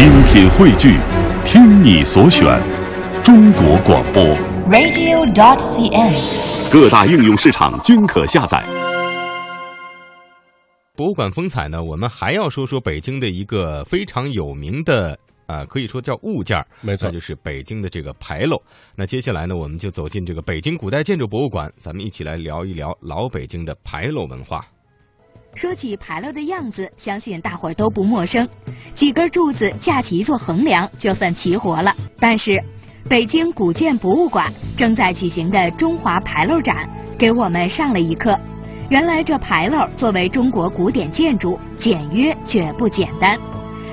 精品汇聚，听你所选，中国广播。radio.dot.cn，。各大应用市场均可下载。博物馆风采呢，我们还要说说北京的一个非常有名的啊、可以说叫物件儿没错就是北京的这个牌楼。那接下来呢，我们就走进这个北京古代建筑博物馆，咱们一起来聊一聊老北京的牌楼文化。说起牌楼的样子，相信大伙儿都不陌生。几根柱子架起一座横梁，就算齐活了。但是，北京古建博物馆正在举行的中华牌楼展，给我们上了一课。原来这牌楼作为中国古典建筑，简约却不简单。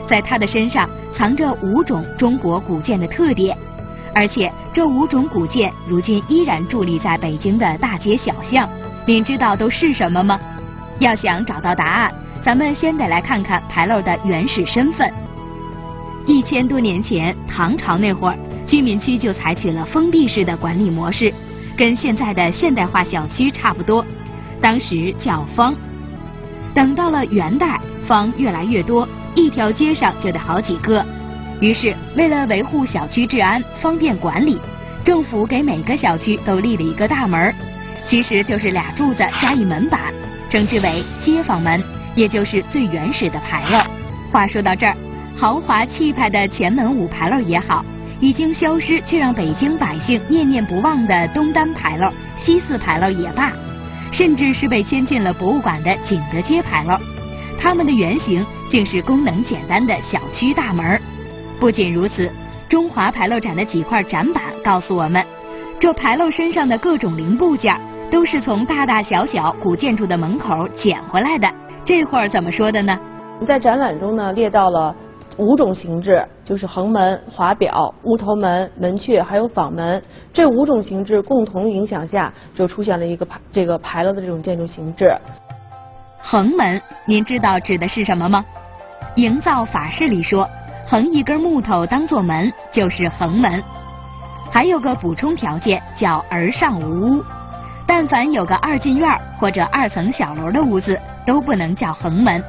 在它的身上藏着五种中国古建的特点，而且这五种古建如今依然伫立在北京的大街小巷。您知道都是什么吗？要想找到答案，咱们先得来看看牌楼的原始身份。一千多年前，唐朝那会儿，居民区就采取了封闭式的管理模式，跟现在的现代化小区差不多，当时叫坊。等到了元代，坊越来越多，一条街上就得好几个。于是，为了维护小区治安，方便管理，政府给每个小区都立了一个大门，其实就是俩柱子加一门板。称之为街坊门，也就是最原始的牌楼。话说到这儿，豪华气派的前门五牌楼也好，已经消失却让北京百姓念念不忘的东单牌楼、西四牌楼也罢，甚至是被迁进了博物馆的景德街牌楼，它们的原型竟是功能简单的小区大门。不仅如此，中华牌楼展的几块展板告诉我们，这牌楼身上的各种零部件。都是从大大小小古建筑的门口捡回来的。这会儿怎么说的呢？在展览中呢，列到了五种形制，就是横门、华表、乌头门、门阙，还有坊门。这五种形制共同影响下，就出现了一个牌这个牌楼的这种建筑形制。横门，您知道指的是什么吗？营造法式里说，横一根木头当做门就是横门。还有个补充条件叫儿上无屋。但凡有个二进院或者二层小楼的屋子，都不能叫横门。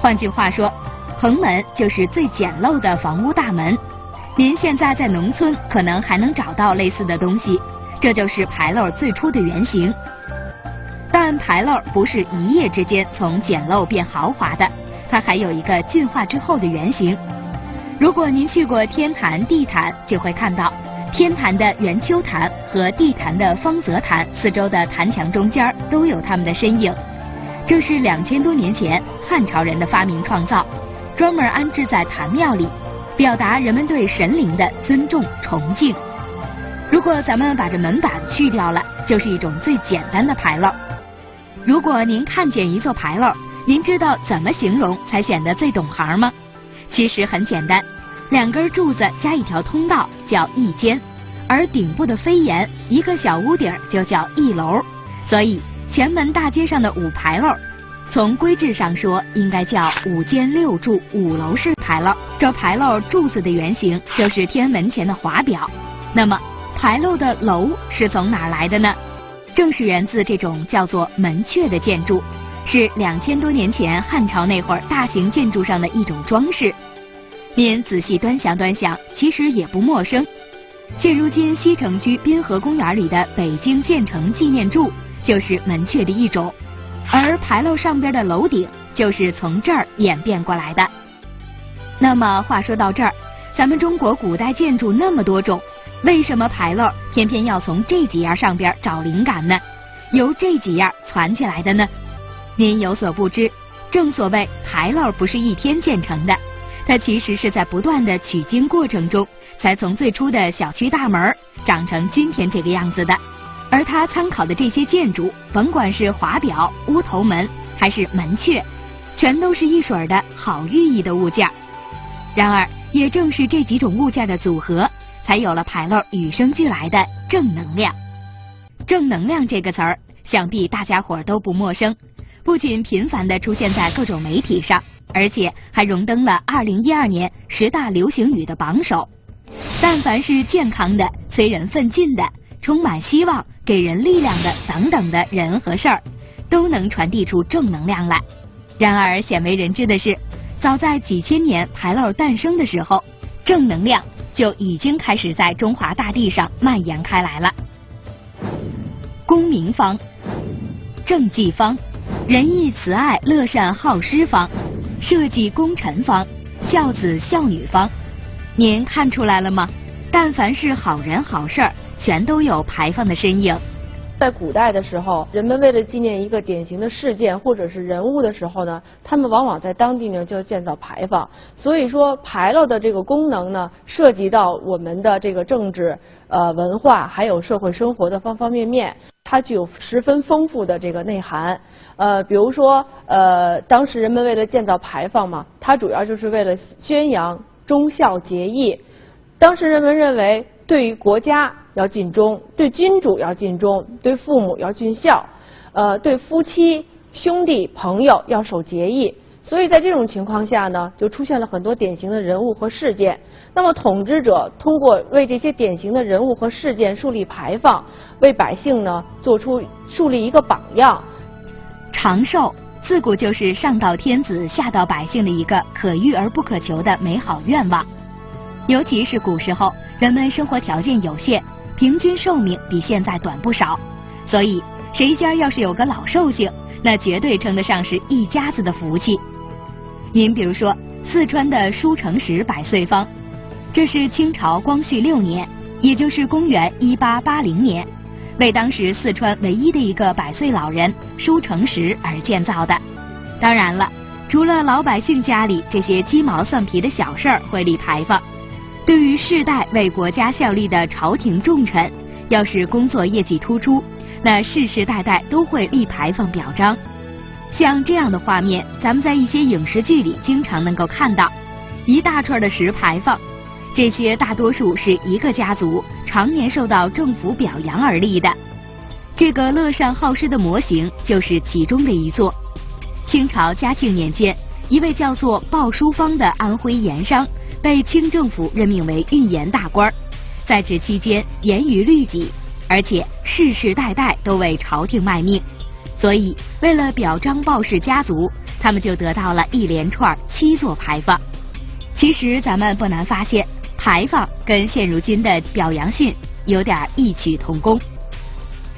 换句话说，横门就是最简陋的房屋大门。您现在在农村可能还能找到类似的东西，这就是牌楼最初的原型。但牌楼不是一夜之间从简陋变豪华的，它还有一个进化之后的原型。如果您去过天坛、地坛，就会看到。天坛的圆丘坛和地坛的方泽坛四周的坛墙中间都有他们的身影，这是两千多年前汉朝人的发明创造，专门安置在坛庙里，表达人们对神灵的尊重崇敬。如果咱们把这门板去掉了，就是一种最简单的牌楼。如果您看见一座牌楼，您知道怎么形容才显得最懂行吗？其实很简单。两根柱子加一条通道叫一间，而顶部的飞檐一个小屋顶就叫一楼。所以前门大街上的五牌楼，从规制上说应该叫五间六柱五楼式牌楼。这牌楼柱子的原型就是天门前的华表。那么牌楼的楼是从哪来的呢？正是源自这种叫做门阙的建筑，是两千多年前汉朝那会儿大型建筑上的一种装饰。您仔细端详端详，其实也不陌生。现如今西城区滨河公园里的北京建成纪念柱就是门阙的一种，而牌楼上边的楼顶就是从这儿演变过来的。那么话说到这儿，咱们中国古代建筑那么多种，为什么牌楼偏偏要从这几样上边找灵感呢？由这几样攒起来的呢？您有所不知，正所谓牌楼不是一天建成的。它其实是在不断的取经过程中，才从最初的小区大门长成今天这个样子的。而他参考的这些建筑，甭管是华表、乌头门还是门阙，全都是一水儿的好寓意的物件。然而，也正是这几种物件的组合，才有了牌楼与生俱来的正能量。正能量这个词儿，想必大家伙儿都不陌生，不仅频繁的出现在各种媒体上。而且还荣登了二零一二年十大流行语的榜首。但凡是健康的、催人奋进的、充满希望、给人力量的等等的人和事儿，都能传递出正能量来。然而鲜为人知的是，早在几千年牌楼诞生的时候，正能量就已经开始在中华大地上蔓延开来了。公明方、政绩方、仁义慈爱乐善好施方、社稷功臣方、孝子孝女方，您看出来了吗？但凡是好人好事儿，全都有牌坊的身影。在古代的时候，人们为了纪念一个典型的事件或者是人物的时候呢，他们往往在当地呢就要建造牌坊。所以说，牌楼的这个功能呢，涉及到我们的这个政治、呃文化还有社会生活的方方面面，它具有十分丰富的这个内涵。呃，比如说，呃，当时人们为了建造牌坊嘛，它主要就是为了宣扬忠孝节义。当时人们认为，对于国家。要尽忠，对君主要尽忠，对父母要尽孝，呃，对夫妻、兄弟、朋友要守节义。所以在这种情况下呢，就出现了很多典型的人物和事件。那么统治者通过为这些典型的人物和事件树立牌坊，为百姓呢做出树立一个榜样。长寿自古就是上到天子下到百姓的一个可遇而不可求的美好愿望。尤其是古时候，人们生活条件有限。平均寿命比现在短不少，所以谁家要是有个老寿星，那绝对称得上是一家子的福气。您比如说四川的舒城石百岁方，这是清朝光绪六年，也就是公元一八八零年，为当时四川唯一的一个百岁老人舒成石而建造的。当然了，除了老百姓家里这些鸡毛蒜皮的小事儿会立牌坊。对于世代为国家效力的朝廷重臣，要是工作业绩突出，那世世代代都会立牌坊表彰。像这样的画面，咱们在一些影视剧里经常能够看到，一大串的石牌坊，这些大多数是一个家族常年受到政府表扬而立的。这个乐善好施的模型就是其中的一座。清朝嘉庆年间，一位叫做鲍淑芳的安徽盐商。被清政府任命为御盐大官，在职期间严于律己，而且世世代代都为朝廷卖命，所以为了表彰鲍氏家族，他们就得到了一连串七座牌坊。其实咱们不难发现，牌坊跟现如今的表扬信有点异曲同工，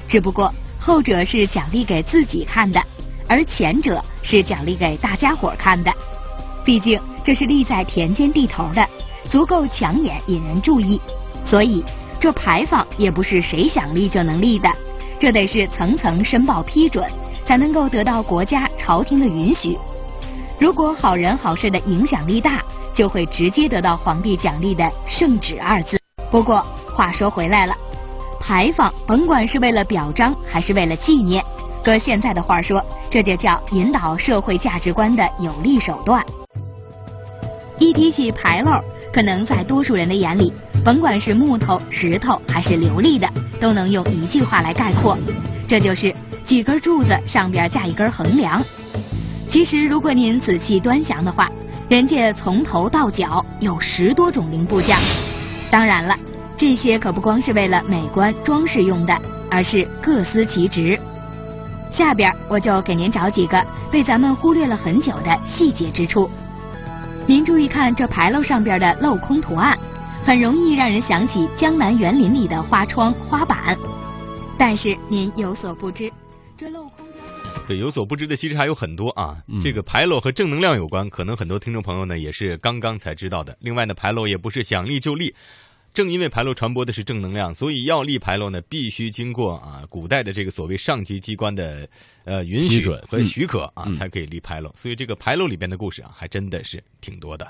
只不过后者是奖励给自己看的，而前者是奖励给大家伙看的。毕竟这是立在田间地头的，足够抢眼引人注意，所以这牌坊也不是谁想立就能立的，这得是层层申报批准，才能够得到国家朝廷的允许。如果好人好事的影响力大，就会直接得到皇帝奖励的圣旨二字。不过话说回来了，牌坊甭管是为了表彰还是为了纪念，搁现在的话说，这就叫引导社会价值观的有力手段。一提起牌楼，可能在多数人的眼里，甭管是木头、石头还是琉璃的，都能用一句话来概括，这就是几根柱子上边架一根横梁。其实，如果您仔细端详的话，人家从头到脚有十多种零部件。当然了，这些可不光是为了美观装饰用的，而是各司其职。下边我就给您找几个被咱们忽略了很久的细节之处。您注意看这牌楼上边的镂空图案，很容易让人想起江南园林里的花窗花板。但是您有所不知，这镂空对有所不知的其实还有很多啊。这个牌楼和正能量有关，可能很多听众朋友呢也是刚刚才知道的。另外呢，牌楼也不是想立就立。正因为牌楼传播的是正能量，所以要立牌楼呢，必须经过啊古代的这个所谓上级机关的呃允许和许可啊，才可以立牌楼。所以这个牌楼里边的故事啊，还真的是挺多的。